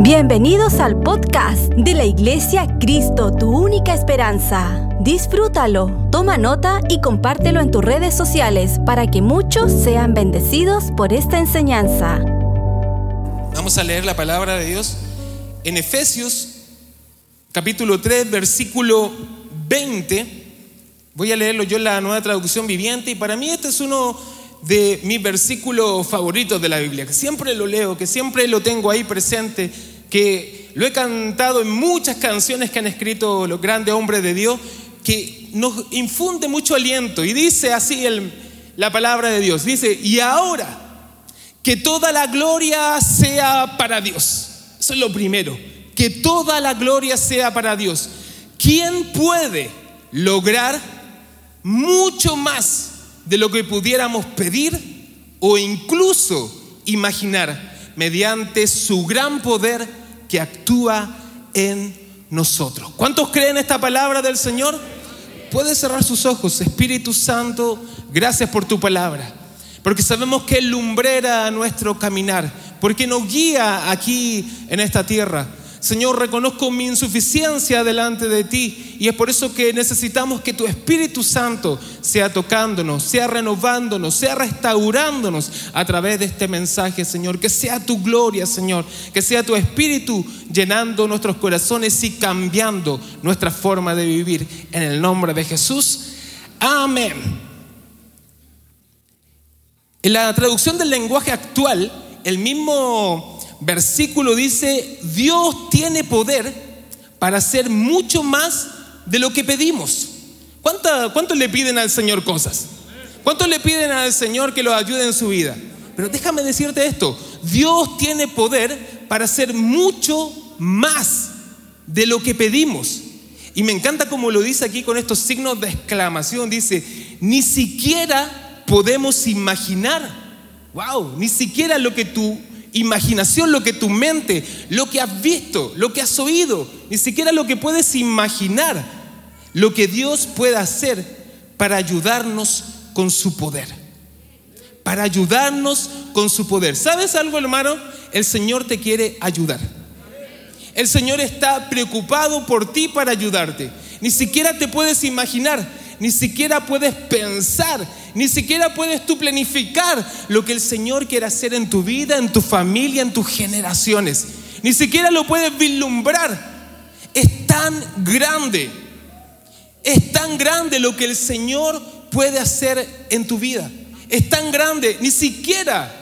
Bienvenidos al podcast de la Iglesia Cristo, tu única esperanza. Disfrútalo, toma nota y compártelo en tus redes sociales para que muchos sean bendecidos por esta enseñanza. Vamos a leer la palabra de Dios en Efesios capítulo 3 versículo 20. Voy a leerlo yo en la nueva traducción viviente y para mí este es uno de mis versículos favoritos de la Biblia, que siempre lo leo, que siempre lo tengo ahí presente, que lo he cantado en muchas canciones que han escrito los grandes hombres de Dios, que nos infunde mucho aliento. Y dice así el, la palabra de Dios, dice, y ahora que toda la gloria sea para Dios. Eso es lo primero, que toda la gloria sea para Dios. ¿Quién puede lograr mucho más de lo que pudiéramos pedir o incluso imaginar mediante su gran poder que actúa en nosotros. ¿Cuántos creen esta palabra del Señor? Puede cerrar sus ojos, Espíritu Santo, gracias por tu palabra, porque sabemos que lumbrera nuestro caminar, porque nos guía aquí en esta tierra. Señor, reconozco mi insuficiencia delante de ti y es por eso que necesitamos que tu Espíritu Santo sea tocándonos, sea renovándonos, sea restaurándonos a través de este mensaje, Señor. Que sea tu gloria, Señor. Que sea tu Espíritu llenando nuestros corazones y cambiando nuestra forma de vivir. En el nombre de Jesús. Amén. En la traducción del lenguaje actual, el mismo versículo dice, Dios tiene poder para hacer mucho más de lo que pedimos. ¿Cuánto, le piden al Señor cosas? ¿Cuánto le piden al Señor que lo ayude en su vida? Pero déjame decirte esto, Dios tiene poder para hacer mucho más de lo que pedimos. Y me encanta como lo dice aquí con estos signos de exclamación. Dice, ni siquiera podemos imaginar, wow, ni siquiera lo que tú imaginación, lo que tu mente, lo que has visto, lo que has oído, ni siquiera lo que puedes imaginar, lo que Dios puede hacer para ayudarnos con su poder. Para ayudarnos con su poder. ¿Sabes algo, hermano? El Señor te quiere ayudar. El Señor está preocupado por ti para ayudarte. Ni siquiera te puedes imaginar, ni siquiera puedes pensar ni siquiera puedes tú planificar lo que el Señor quiere hacer en tu vida, en tu familia, en tus generaciones. Ni siquiera lo puedes vislumbrar. Es tan grande, es tan grande lo que el Señor puede hacer en tu vida. Es tan grande, ni siquiera.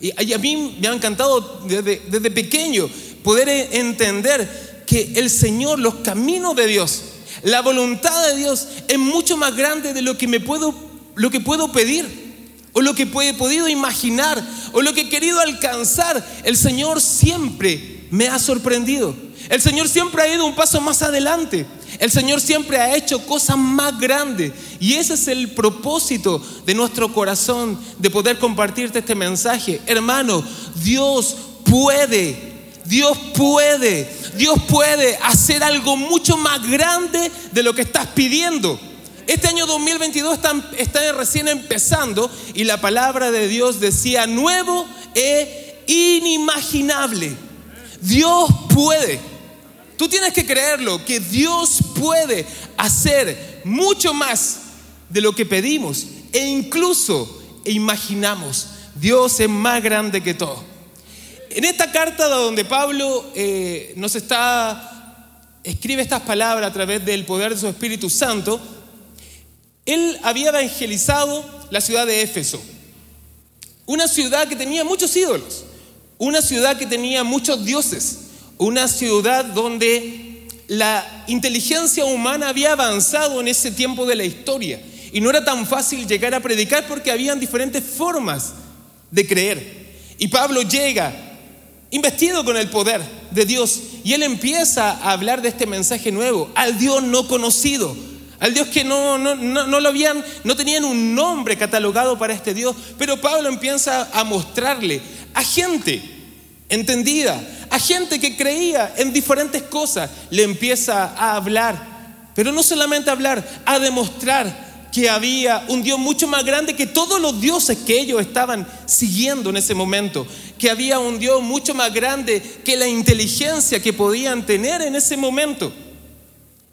Y a mí me ha encantado desde, desde pequeño poder entender que el Señor, los caminos de Dios, la voluntad de Dios es mucho más grande de lo que me puedo lo que puedo pedir o lo que he podido imaginar o lo que he querido alcanzar. El Señor siempre me ha sorprendido. El Señor siempre ha ido un paso más adelante. El Señor siempre ha hecho cosas más grandes. Y ese es el propósito de nuestro corazón, de poder compartirte este mensaje. Hermano, Dios puede, Dios puede, Dios puede hacer algo mucho más grande de lo que estás pidiendo. Este año 2022 está, recién empezando y la palabra de Dios decía nuevo e inimaginable. Dios puede. Tú tienes que creerlo, que Dios puede hacer mucho más de lo que pedimos e incluso imaginamos. Dios es más grande que todo. En esta carta donde Pablo eh, nos está, escribe estas palabras a través del poder de su Espíritu Santo, él había evangelizado la ciudad de Éfeso, una ciudad que tenía muchos ídolos, una ciudad que tenía muchos dioses, una ciudad donde la inteligencia humana había avanzado en ese tiempo de la historia y no era tan fácil llegar a predicar porque habían diferentes formas de creer. Y Pablo llega investido con el poder de Dios y él empieza a hablar de este mensaje nuevo, al Dios no conocido, al Dios que no, no, no, lo habían, no tenían un nombre catalogado para este Dios. Pero Pablo empieza a mostrarle a gente entendida, a gente que creía en diferentes cosas, le empieza a hablar. Pero no solamente a hablar, a demostrar que había un Dios mucho más grande que todos los dioses que ellos estaban siguiendo en ese momento, que había un Dios mucho más grande que la inteligencia que podían tener en ese momento.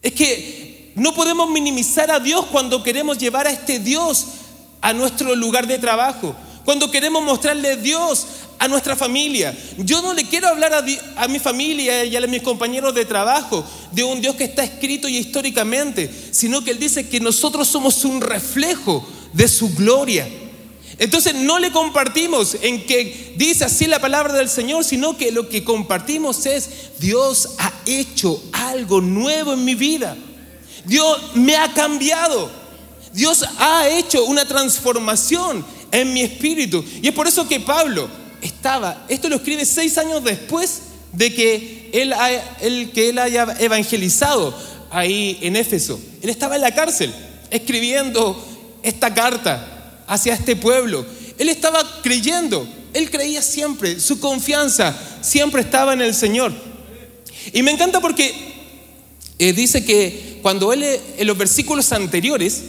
Es que no podemos minimizar a Dios cuando queremos llevar a este Dios a nuestro lugar de trabajo, cuando queremos mostrarle a Dios a nuestra familia. Yo no le quiero hablar a, mi familia y a mis compañeros de trabajo de un Dios que está escrito y históricamente, sino que Él dice que nosotros somos un reflejo de su gloria. Entonces no le compartimos en que dice así la palabra del Señor, sino que lo que compartimos es Dios ha hecho algo nuevo en mi vida. Dios me ha cambiado. Dios ha hecho una transformación en mi espíritu. Y es por eso que Pablo estaba, esto lo escribe seis años después de que él, que él haya evangelizado ahí en Éfeso. Él estaba en la cárcel escribiendo esta carta hacia este pueblo. Él estaba creyendo, él creía siempre, su confianza siempre estaba en el Señor. Y me encanta porque eh, dice que cuando él en los versículos anteriores,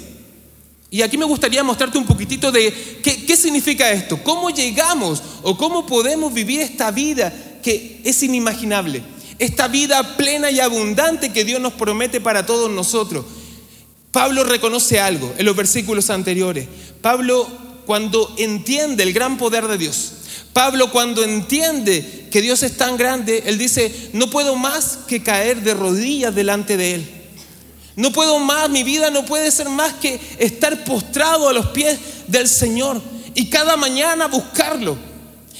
y aquí me gustaría mostrarte un poquitito de qué, significa esto, cómo llegamos o cómo podemos vivir esta vida que es inimaginable, esta vida plena y abundante que Dios nos promete para todos nosotros. Pablo reconoce algo en los versículos anteriores. Pablo cuando entiende el gran poder de Dios, Pablo cuando entiende que Dios es tan grande, él dice, no puedo más que caer de rodillas delante de Él. No puedo más, mi vida no puede ser más que estar postrado a los pies del Señor y cada mañana buscarlo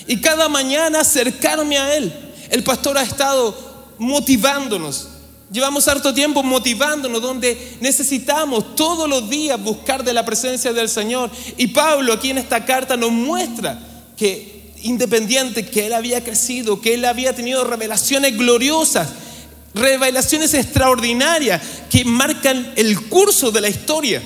y cada mañana acercarme a Él. El pastor ha estado motivándonos. Llevamos harto tiempo motivándonos donde necesitamos todos los días buscar de la presencia del Señor. Y Pablo aquí en esta carta nos muestra que independiente que él había crecido, que él había tenido revelaciones gloriosas, revelaciones extraordinarias que marcan el curso de la historia.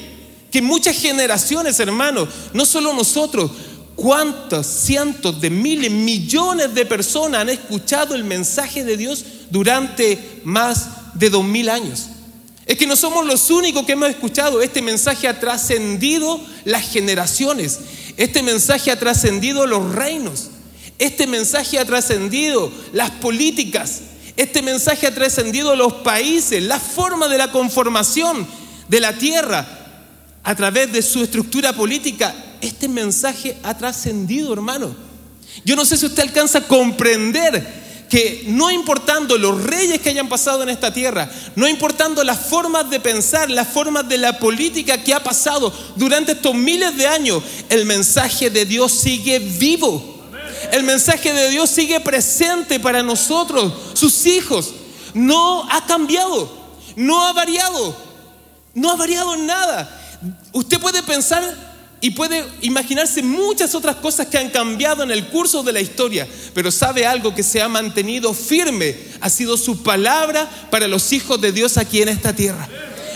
Que muchas generaciones, hermanos, no solo nosotros, cuántos cientos de miles, millones de personas han escuchado el mensaje de Dios durante más de dos mil años. Es que no somos los únicos que hemos escuchado. Este mensaje ha trascendido las generaciones. Este mensaje ha trascendido los reinos. Este mensaje ha trascendido las políticas. Este mensaje ha trascendido los países, la forma de la conformación de la tierra a través de su estructura política. Este mensaje ha trascendido, hermano. Yo no sé si usted alcanza a comprender que no importando los reyes que hayan pasado en esta tierra, no importando las formas de pensar, las formas de la política que ha pasado durante estos miles de años, el mensaje de Dios sigue vivo. El mensaje de Dios sigue presente para nosotros, sus hijos. No ha cambiado, no ha variado, no ha variado en nada. Usted puede pensar y puede imaginarse muchas otras cosas que han cambiado en el curso de la historia, pero sabe algo que se ha mantenido firme, ha sido su palabra para los hijos de Dios aquí en esta tierra.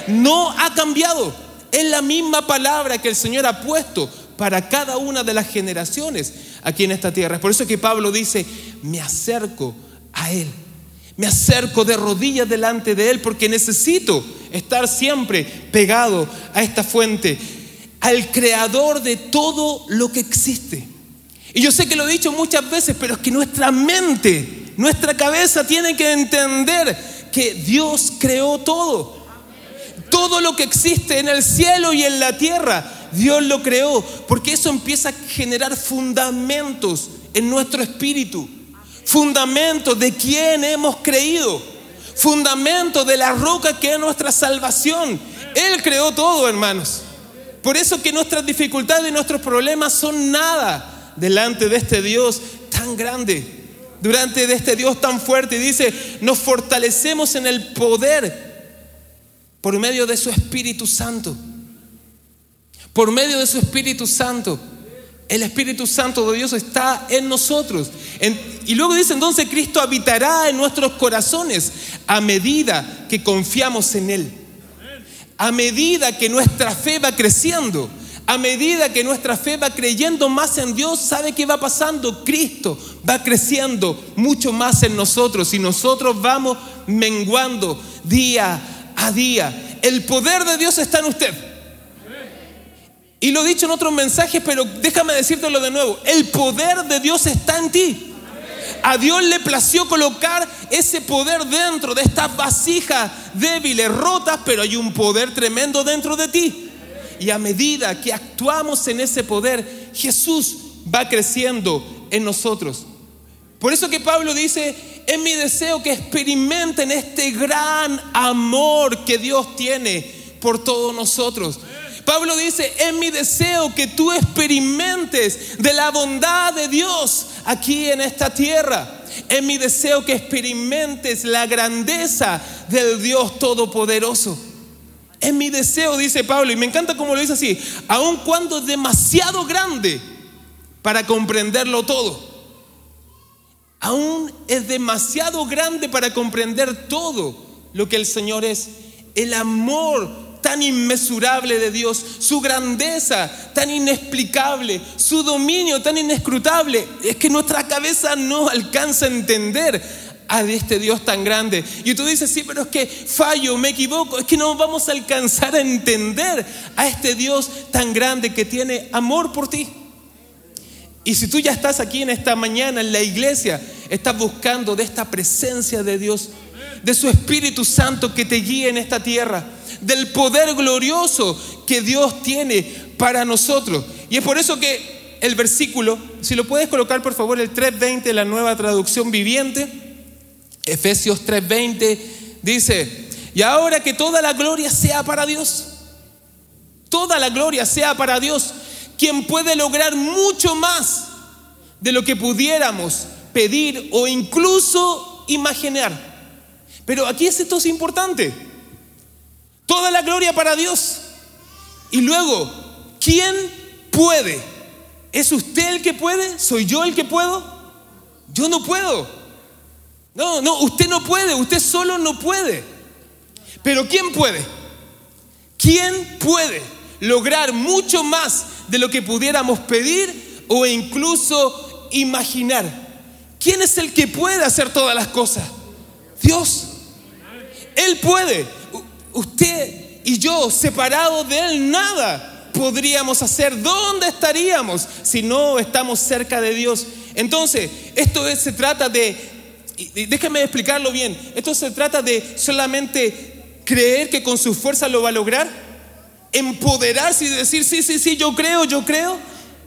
No ha cambiado, es la misma palabra que el Señor ha puesto para cada una de las generaciones aquí en esta tierra. Es por eso que Pablo dice, me acerco a Él. Me acerco de rodillas delante de Él porque necesito estar siempre pegado a esta fuente, al creador de todo lo que existe. Y yo sé que lo he dicho muchas veces, pero es que nuestra mente, nuestra cabeza tiene que entender que Dios creó todo. Todo lo que existe en el cielo y en la tierra Dios lo creó, porque eso empieza a generar fundamentos en nuestro espíritu, fundamentos de quién hemos creído, fundamentos de la roca que es nuestra salvación. Él creó todo, hermanos. Por eso que nuestras dificultades y nuestros problemas son nada delante de este Dios tan grande, durante de este Dios tan fuerte. Y dice, nos fortalecemos en el poder por medio de su Espíritu Santo por medio de su Espíritu Santo. El Espíritu Santo de Dios está en nosotros. y luego dice entonces, Cristo habitará en nuestros corazones a medida que confiamos en Él. A medida que nuestra fe va creciendo. A medida que nuestra fe va creyendo más en Dios, ¿sabe qué va pasando? Cristo va creciendo mucho más en nosotros y nosotros vamos menguando día a día. El poder de Dios está en usted. Y lo he dicho en otros mensajes, pero déjame decírtelo de nuevo. El poder de Dios está en ti. A Dios le plació colocar ese poder dentro de estas vasijas débiles, rotas, pero hay un poder tremendo dentro de ti. Y a medida que actuamos en ese poder, Jesús va creciendo en nosotros. Por eso que Pablo dice, es mi deseo que experimenten este gran amor que Dios tiene por todos nosotros. Pablo dice, es mi deseo que tú experimentes de la bondad de Dios aquí en esta tierra. Es mi deseo que experimentes la grandeza del Dios Todopoderoso. Es mi deseo, dice Pablo, y me encanta cómo lo dice así, aun cuando es demasiado grande para comprenderlo todo. Aún es demasiado grande para comprender todo lo que el Señor es. El amor tan inmesurable de Dios, su grandeza tan inexplicable, su dominio tan inescrutable, es que nuestra cabeza no alcanza a entender a este Dios tan grande. Y tú dices, sí, pero es que fallo, me equivoco, es que no vamos a alcanzar a entender a este Dios tan grande que tiene amor por ti. Y si tú ya estás aquí en esta mañana en la iglesia, estás buscando de esta presencia de Dios, de su Espíritu Santo que te guíe en esta tierra, del poder glorioso que Dios tiene para nosotros. Y es por eso que el versículo, si lo puedes colocar por favor, el 3.20, la nueva traducción viviente, Efesios 3.20, dice, y ahora que toda la gloria sea para Dios, toda la gloria sea para Dios, quien puede lograr mucho más de lo que pudiéramos pedir o incluso imaginar. Pero aquí esto es importante. Toda la gloria para Dios. Y luego, ¿quién puede? ¿Es usted el que puede? ¿Soy yo el que puedo? Yo no puedo. No, no, usted no puede, usted solo no puede. Pero ¿quién puede? ¿Quién puede lograr mucho más de lo que pudiéramos pedir o incluso imaginar? ¿Quién es el que puede hacer todas las cosas? Dios. Él puede usted y yo, separados de Él, nada podríamos hacer. ¿Dónde estaríamos si no estamos cerca de Dios? Entonces, esto se trata de, déjeme explicarlo bien, esto se trata de solamente creer que con su fuerza lo va a lograr, empoderarse y decir, sí, sí, sí, yo creo, yo creo,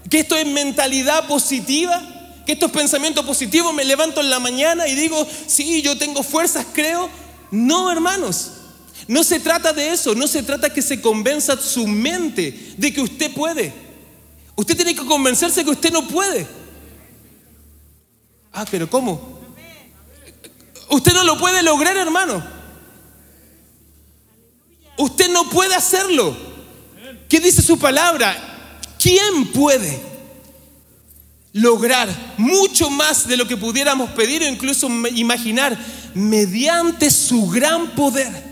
que esto es mentalidad positiva, que esto es pensamiento positivo, me levanto en la mañana y digo, sí, yo tengo fuerzas, creo. No, hermanos. No se trata de eso, no se trata que se convenza su mente de que usted puede. Usted tiene que convencerse que usted no puede. Ah, pero ¿cómo? Usted no lo puede lograr, hermano. Usted no puede hacerlo. ¿Qué dice su palabra? ¿Quién puede lograr mucho más de lo que pudiéramos pedir o incluso imaginar mediante su gran poder?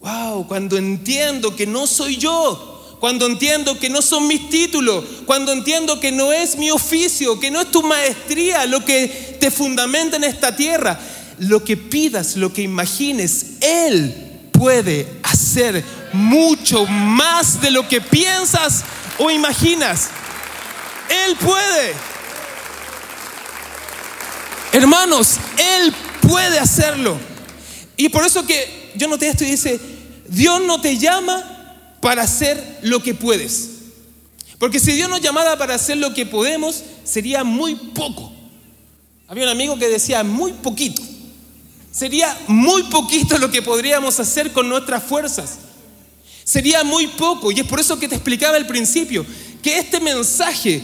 Wow, cuando entiendo que no soy yo, cuando entiendo que no son mis títulos, cuando entiendo que no es mi oficio, que no es tu maestría lo que te fundamenta en esta tierra, lo que pidas, lo que imagines, Él puede hacer mucho más de lo que piensas o imaginas. Él puede. Hermanos, Él puede hacerlo. Y por eso que yo noté esto y dice, Dios no te llama para hacer lo que puedes. Porque si Dios nos llamara para hacer lo que podemos, sería muy poco. Había un amigo que decía, muy poquito. Sería muy poquito lo que podríamos hacer con nuestras fuerzas. Sería muy poco. Y es por eso que te explicaba al principio, que este mensaje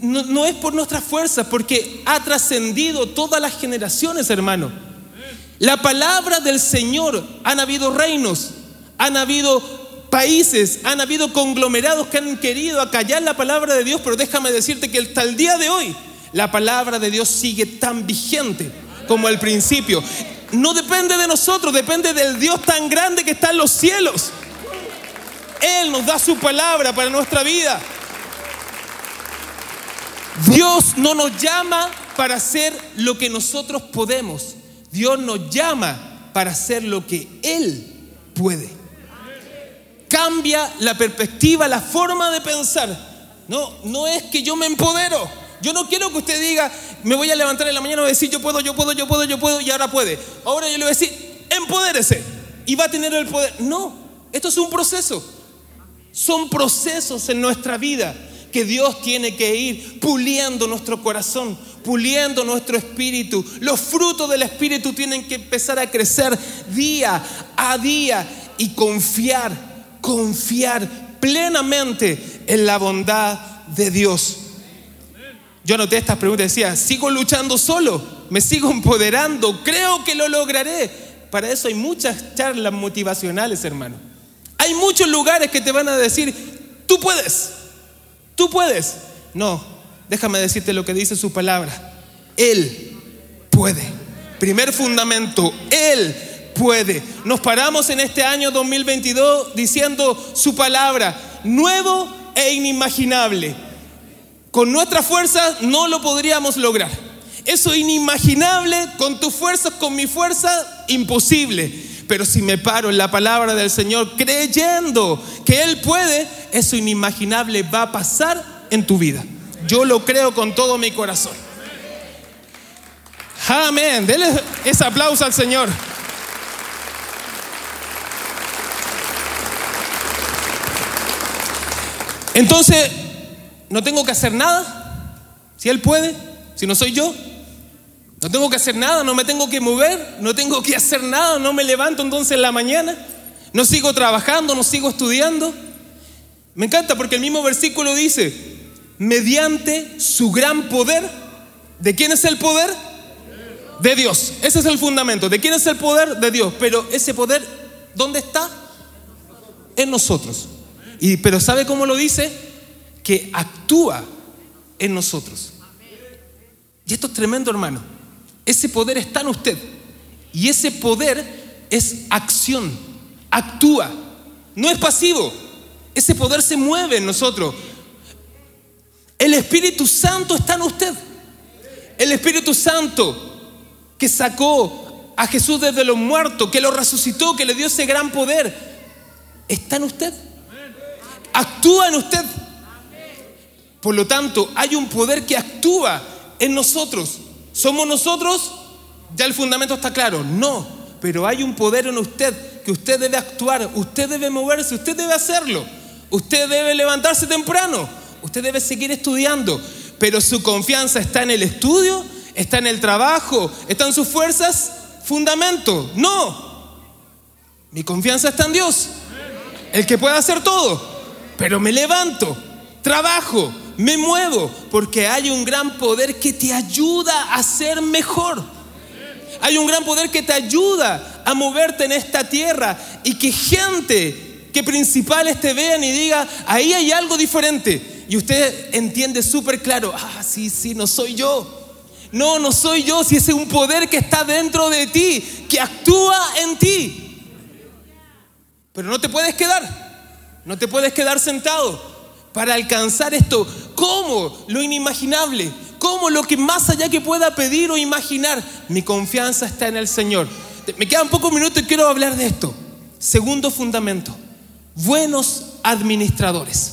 no, es por nuestras fuerzas, porque ha trascendido todas las generaciones, hermano. La palabra del Señor, han habido reinos, han habido países, han habido conglomerados que han querido acallar la palabra de Dios, pero déjame decirte que hasta el día de hoy la palabra de Dios sigue tan vigente como al principio. No depende de nosotros, depende del Dios tan grande que está en los cielos. Él nos da su palabra para nuestra vida. Dios no nos llama para hacer lo que nosotros podemos. Dios nos llama para hacer lo que Él puede. cambia la perspectiva, la forma de pensar. No, no es que yo me empodero. Yo no quiero que usted diga, me voy a levantar en la mañana y decir, yo puedo, yo puedo, yo puedo, yo puedo, y ahora puede. Ahora yo le voy a decir, empodérese y va a tener el poder. No, esto es un proceso. Son procesos en nuestra vida que Dios tiene que ir puliendo nuestro corazón, puliendo nuestro espíritu. Los frutos del espíritu tienen que empezar a crecer día a día y confiar, confiar plenamente en la bondad de Dios. Yo anoté estas preguntas, decía, ¿sigo luchando solo? ¿Me sigo empoderando? Creo que lo lograré. Para eso hay muchas charlas motivacionales, hermano. Hay muchos lugares que te van a decir, tú puedes, tú puedes. No, déjame decirte lo que dice su palabra. Él puede. Primer fundamento, Él puede. Nos paramos en este año 2022 diciendo su palabra, nuevo e inimaginable. Con nuestras fuerzas no lo podríamos lograr. Eso inimaginable, con tus fuerzas, con mi fuerza, imposible. Pero si me paro en la palabra del Señor creyendo que Él puede, eso inimaginable va a pasar en tu vida. Yo lo creo con todo mi corazón. Amén. Dele ese aplauso al Señor. Entonces, no tengo que hacer nada. Si Él puede, si no soy yo, no tengo que hacer nada, no me tengo que mover, no tengo que hacer nada, no me levanto entonces en la mañana, no sigo trabajando, no sigo estudiando. Me encanta porque el mismo versículo dice, mediante su gran poder, ¿de quién es el poder? De Dios. Ese es el fundamento. ¿De quién es el poder? De Dios. Pero ese poder, ¿dónde está? En nosotros. Y, pero ¿sabe cómo lo dice? Que actúa en nosotros. Y esto es tremendo, hermano. Ese poder está en usted. Y ese poder es acción, actúa, no es pasivo. Ese poder se mueve en nosotros. El Espíritu Santo está en usted. El Espíritu Santo que sacó a Jesús desde los muertos, que lo resucitó, que le dio ese gran poder, está en usted. Actúa en usted. Por lo tanto, hay un poder que actúa en nosotros. ¿Somos nosotros? Ya el fundamento está claro. No, pero hay un poder en usted que usted debe actuar, usted debe moverse, usted debe hacerlo. Usted debe levantarse temprano, usted debe seguir estudiando, pero su confianza está en el estudio, está en el trabajo, está en sus fuerzas, fundamento. No, mi confianza está en Dios, el que puede hacer todo, pero me levanto, trabajo, me muevo porque hay un gran poder que te ayuda a ser mejor. Hay un gran poder que te ayuda a moverte en esta tierra y que gente, que principales te vean y diga, ahí hay algo diferente. Y usted entiende súper claro, ah, sí, sí, no soy yo. No, no soy yo, si es un poder que está dentro de ti, que actúa en ti. Pero no te puedes quedar, no te puedes quedar sentado para alcanzar esto. ¿Cómo? Lo inimaginable. ¿Cómo? Lo que más allá que pueda pedir o imaginar. Mi confianza está en el Señor. Me quedan pocos minutos y quiero hablar de esto. Segundo fundamento. Buenos administradores.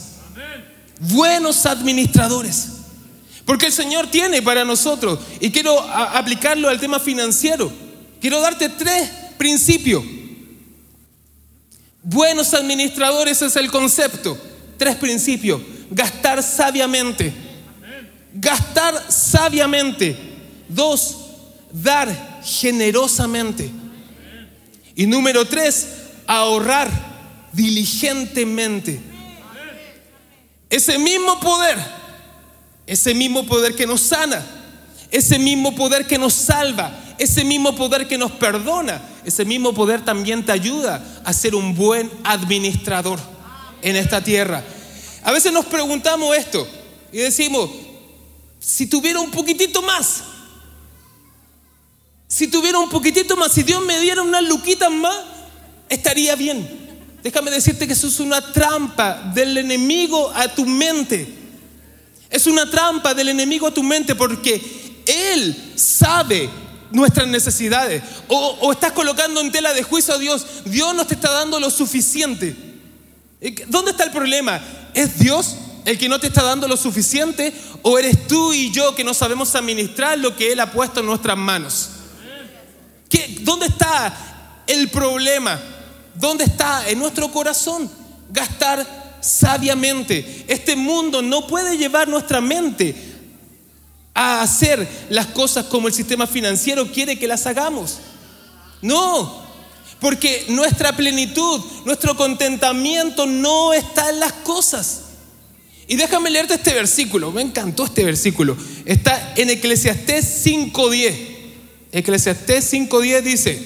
Buenos administradores. Porque el Señor tiene para nosotros, y quiero aplicarlo al tema financiero, quiero darte tres principios. Buenos administradores es el concepto. Tres principios. Gastar sabiamente. Gastar sabiamente. Dos, dar generosamente. Y número tres, ahorrar diligentemente. Ese mismo poder, ese mismo poder que nos sana, ese mismo poder que nos salva, ese mismo poder que nos perdona, ese mismo poder también te ayuda a ser un buen administrador en esta tierra. A veces nos preguntamos esto y decimos, si tuviera un poquitito más, si tuviera un poquitito más, si Dios me diera unas luquitas más, estaría bien. Déjame decirte que eso es una trampa del enemigo a tu mente. Es una trampa del enemigo a tu mente porque Él sabe nuestras necesidades. O, o estás colocando en tela de juicio a Dios. Dios no te está dando lo suficiente. ¿Dónde está el problema? ¿Es Dios el que no te está dando lo suficiente o eres tú y yo que no sabemos administrar lo que Él ha puesto en nuestras manos? ¿Qué, ¿Dónde está el problema? ¿Dónde está en nuestro corazón? Gastar sabiamente. Este mundo no puede llevar nuestra mente a hacer las cosas como el sistema financiero quiere que las hagamos. No, porque nuestra plenitud, nuestro contentamiento no está en las cosas. Y déjame leerte este versículo, me encantó este versículo. Está en Eclesiastés 5.10. Eclesiastés 5.10 dice,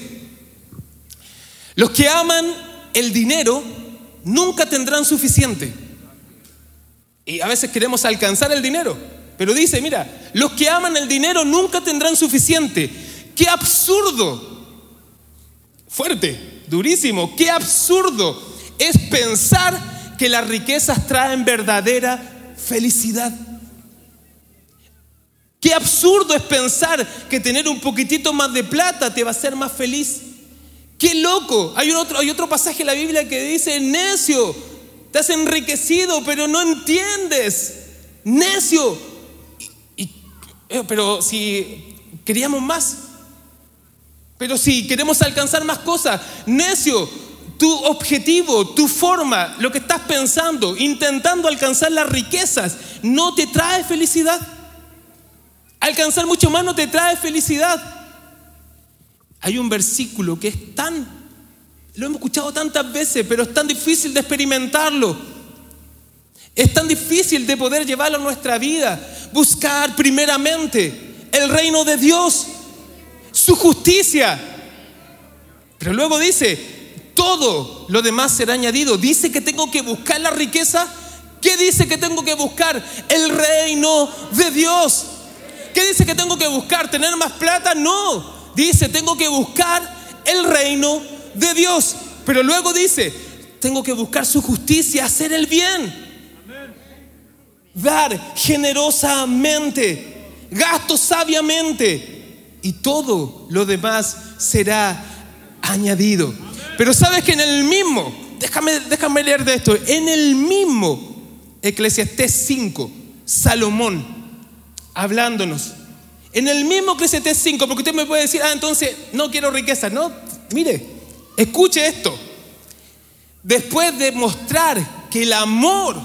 los que aman el dinero nunca tendrán suficiente. Y a veces queremos alcanzar el dinero, pero dice, mira, los que aman el dinero nunca tendrán suficiente. Qué absurdo. Fuerte, durísimo. Qué absurdo es pensar que las riquezas traen verdadera felicidad. Qué absurdo es pensar que tener un poquitito más de plata te va a hacer más feliz. Qué loco. Hay, otro, hay otro pasaje en la Biblia que dice, necio, te has enriquecido, pero no entiendes. Necio. Eh, pero si queríamos más, pero si queremos alcanzar más cosas, necio, tu objetivo, tu forma, lo que estás pensando, intentando alcanzar las riquezas, no te trae felicidad. Alcanzar mucho más no te trae felicidad. Hay un versículo que es tan, lo hemos escuchado tantas veces, pero es tan difícil de experimentarlo. Es tan difícil de poder llevarlo a nuestra vida. Buscar primeramente el reino de Dios, su justicia. Pero luego dice, todo lo demás será añadido. Dice que tengo que buscar la riqueza. ¿Qué dice que tengo que buscar? El reino de Dios. ¿Qué dice que tengo que buscar? ¿Tener más plata? No. Dice, tengo que buscar el reino de Dios. Pero luego dice, tengo que buscar su justicia, hacer el bien. Dar generosamente, gasto sabiamente y todo lo demás será añadido. Pero sabes que en el mismo, déjame, déjame leer de esto, en el mismo Eclesiastés 5, Salomón, hablándonos en el mismo Eclesiastés 5, porque usted me puede decir, ah, entonces no quiero riqueza. No, mire, escuche esto. Después de mostrar que el amor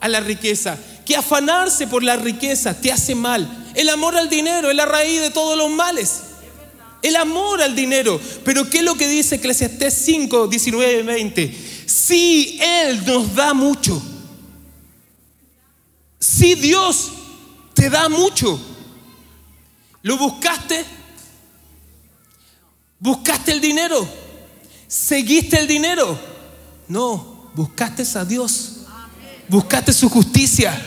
a la riqueza, que afanarse por la riqueza te hace mal, el amor al dinero es la raíz de todos los males. El amor al dinero. Pero ¿qué es lo que dice Eclesiastés 5, 19 y 20? Si Él nos da mucho, si Dios te da mucho, ¿Lo buscaste? ¿Buscaste el dinero? ¿Seguiste el dinero? No, buscaste a Dios. Buscaste su justicia.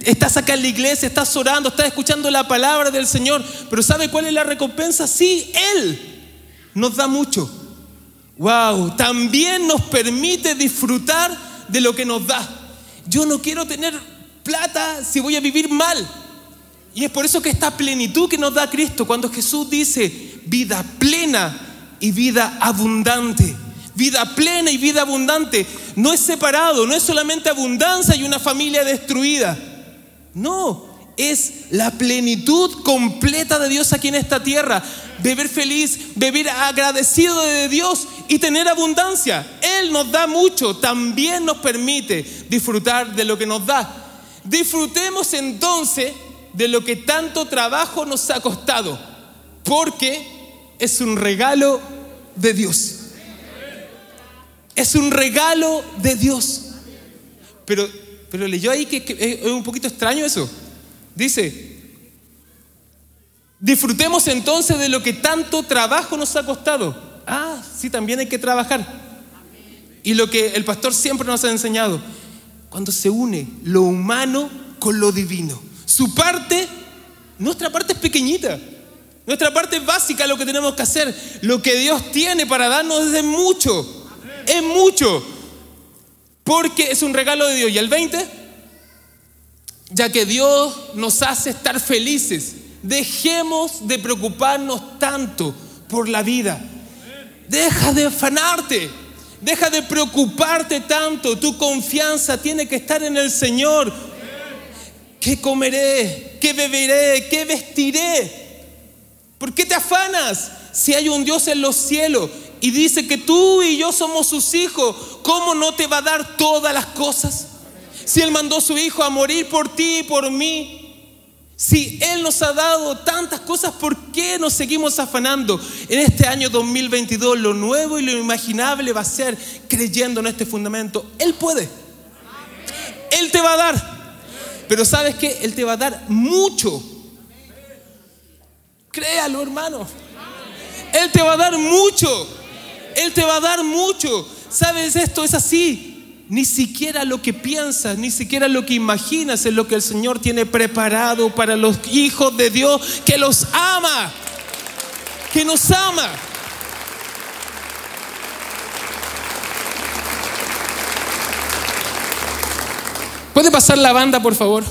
Estás acá en la iglesia, estás orando, estás escuchando la palabra del Señor. Pero ¿sabe cuál es la recompensa? Sí, Él nos da mucho. Wow, también nos permite disfrutar de lo que nos da. Yo no quiero tener plata si voy a vivir mal. Y es por eso que esta plenitud que nos da Cristo, cuando Jesús dice vida plena y vida abundante, vida plena y vida abundante, no es separado, no es solamente abundancia y una familia destruida. No, es la plenitud completa de Dios aquí en esta tierra. Beber feliz, beber agradecido de Dios y tener abundancia. Él nos da mucho, también nos permite disfrutar de lo que nos da. Disfrutemos entonces de lo que tanto trabajo nos ha costado, porque es un regalo de Dios. Es un regalo de Dios. Pero, pero leyó ahí que, es un poquito extraño eso. Dice, disfrutemos entonces de lo que tanto trabajo nos ha costado. Ah, sí, también hay que trabajar. Y lo que el pastor siempre nos ha enseñado, cuando se une lo humano con lo divino. Su parte, nuestra parte es pequeñita. Nuestra parte básica, lo que tenemos que hacer. Lo que Dios tiene para darnos es mucho. Es mucho. Porque es un regalo de Dios. ¿Y el 20? Ya que Dios nos hace estar felices. Dejemos de preocuparnos tanto por la vida. Deja de afanarte. Deja de preocuparte tanto. Tu confianza tiene que estar en el Señor. ¿Qué comeré? ¿Qué beberé? ¿Qué vestiré? ¿Por qué te afanas si hay un Dios en los cielos y dice que tú y yo somos sus hijos? ¿Cómo no te va a dar todas las cosas? Si Él mandó a su Hijo a morir por ti y por mí. Si Él nos ha dado tantas cosas, ¿por qué nos seguimos afanando? En este año 2022 lo nuevo y lo imaginable va a ser creyendo en este fundamento. Él puede. Él te va a dar. Pero sabes que Él te va a dar mucho. Créalo, hermano. Él te va a dar mucho. Él te va a dar mucho. ¿Sabes? Esto es así. Ni siquiera lo que piensas, ni siquiera lo que imaginas es lo que el Señor tiene preparado para los hijos de Dios que los ama, que nos ama. ¿Puede pasar la banda, por favor?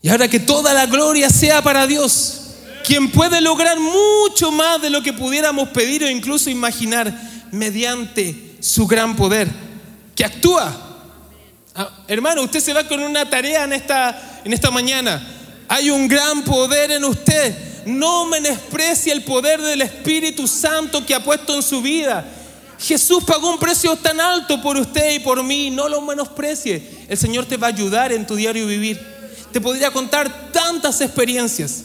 Y ahora que toda la gloria sea para Dios, quien puede lograr mucho más de lo que pudiéramos pedir o incluso imaginar mediante su gran poder, que actúa. Ah, hermano, usted se va con una tarea en esta, en esta mañana. Hay un gran poder en usted. No menosprecie el poder del Espíritu Santo que ha puesto en su vida. Jesús pagó un precio tan alto por usted y por mí. No lo menosprecie. El Señor te va a ayudar en tu diario vivir te podría contar tantas experiencias,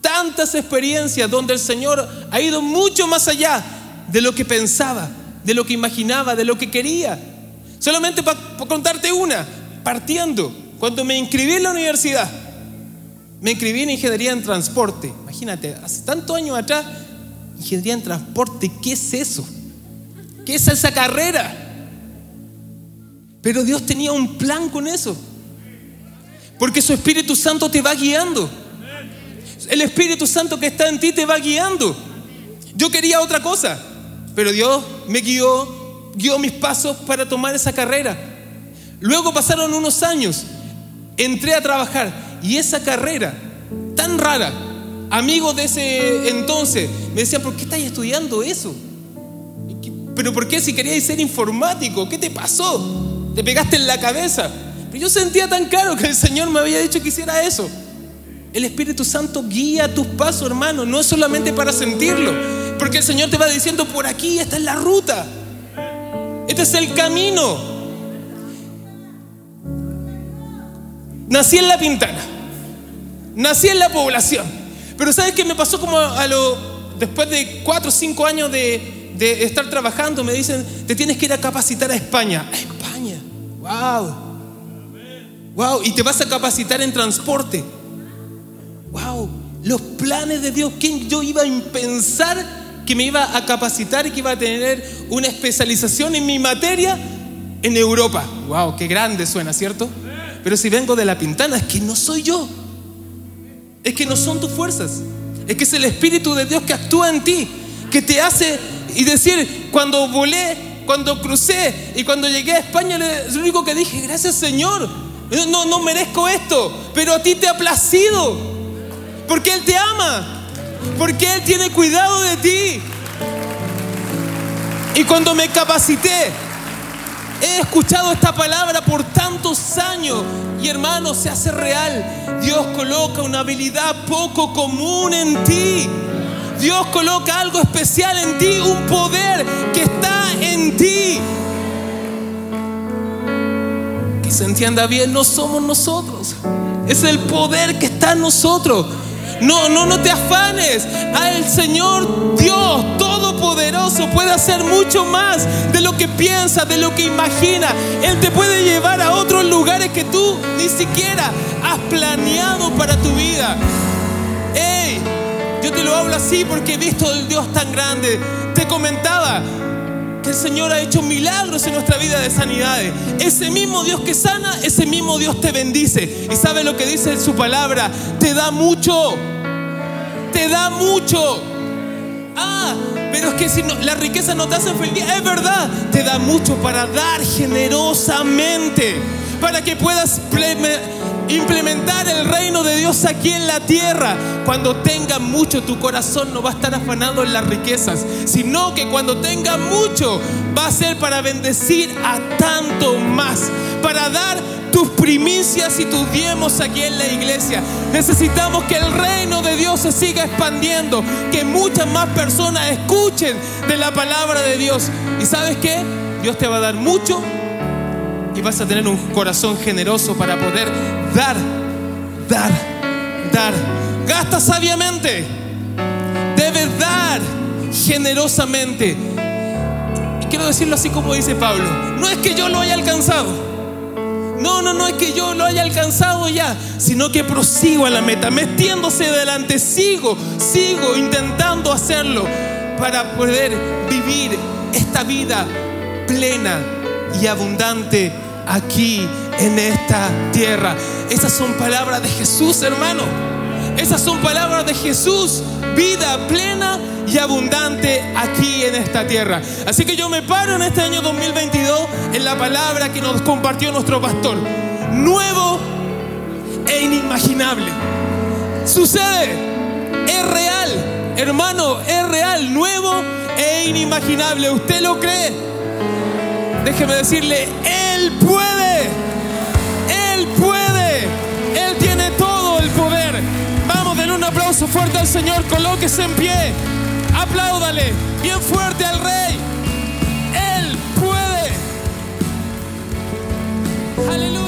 tantas experiencias donde el Señor ha ido mucho más allá de lo que pensaba, de lo que imaginaba, de lo que quería. Solamente para contarte una, partiendo, cuando me inscribí en la universidad, me inscribí en ingeniería en transporte. Imagínate, hace tantos años atrás, ingeniería en transporte, ¿qué es eso? ¿Qué es esa carrera? Pero Dios tenía un plan con eso. Porque su Espíritu Santo te va guiando. El Espíritu Santo que está en ti te va guiando. Yo quería otra cosa, pero Dios me guió, guió mis pasos para tomar esa carrera. Luego pasaron unos años, entré a trabajar y esa carrera tan rara, amigos de ese entonces me decían, ¿por qué estás estudiando eso? ¿Pero por qué si querías ser informático? ¿Qué te pasó? ¿Te pegaste en la cabeza? Yo sentía tan claro que el Señor me había dicho que hiciera eso. El Espíritu Santo guía tus pasos, hermano, no es solamente para sentirlo, porque el Señor te va diciendo por aquí, esta es la ruta, este es el camino. Nací en la pintana, nací en la población, pero ¿sabes qué me pasó como a lo, después de cuatro o cinco años de, de estar trabajando? Me dicen, te tienes que ir a capacitar a España. A España, wow. Wow, y te vas a capacitar en transporte. Wow, los planes de Dios. ¿Quién yo iba a pensar que me iba a capacitar y que iba a tener una especialización en mi materia en Europa? Wow, qué grande suena, ¿cierto? Pero si vengo de la pintana, es que no soy yo. Es que no son tus fuerzas. Es que es el Espíritu de Dios que actúa en ti, que te hace y decir, cuando volé, cuando crucé y cuando llegué a España, lo único que dije, gracias Señor no, no merezco esto, pero a ti te ha placido. Porque Él te ama. Porque Él tiene cuidado de ti. Y cuando me capacité, he escuchado esta palabra por tantos años. Y hermano, se hace real. Dios coloca una habilidad poco común en ti. Dios coloca algo especial en ti, un poder que está en ti se entienda bien, no somos nosotros. Es el poder que está en nosotros. No, no, no te afanes. A el Señor Dios Todopoderoso puede hacer mucho más de lo que piensa, de lo que imagina. Él te puede llevar a otros lugares que tú ni siquiera has planeado para tu vida. Hey, yo te lo hablo así porque he visto el Dios tan grande. Te comentaba, el Señor ha hecho milagros en nuestra vida de sanidades. Ese mismo Dios que sana, ese mismo Dios te bendice. Y sabe lo que dice en su palabra, te da mucho. Te da mucho. Ah, pero es que si la riqueza no te hace feliz, es verdad, te da mucho para dar generosamente, para que puedas implementar el reino de Dios aquí en la tierra. Cuando tenga mucho, tu corazón no va a estar afanado en las riquezas, sino que cuando tenga mucho, va a ser para bendecir a tanto más, para dar tus primicias y tus diemos aquí en la iglesia. Necesitamos que el reino de Dios se siga expandiendo, que muchas más personas escuchen de la palabra de Dios. ¿Y sabes qué? Dios te va a dar mucho y vas a tener un corazón generoso para poder dar, dar, dar. Gasta sabiamente. Debes dar generosamente. Y quiero decirlo así como dice Pablo. No es que yo lo haya alcanzado. No, no, no es que yo lo haya alcanzado ya, sino que prosigo a la meta, metiéndose delante, sigo, sigo intentando hacerlo para poder vivir esta vida plena y abundante aquí en esta tierra. Esas son palabras de Jesús, hermano. Esas son palabras de Jesús, vida plena y abundante aquí en esta tierra. Así que yo me paro en este año 2022 en la palabra que nos compartió nuestro pastor. Nuevo e inimaginable. Sucede, es real, hermano, es real, nuevo e inimaginable. ¿Usted lo cree? Déjeme decirle, Él puede, Él puede, Él tiene todo el poder. Vamos, den un aplauso fuerte al Señor, colóquese en pie, apláudale bien fuerte al Rey. Él puede. Aleluya.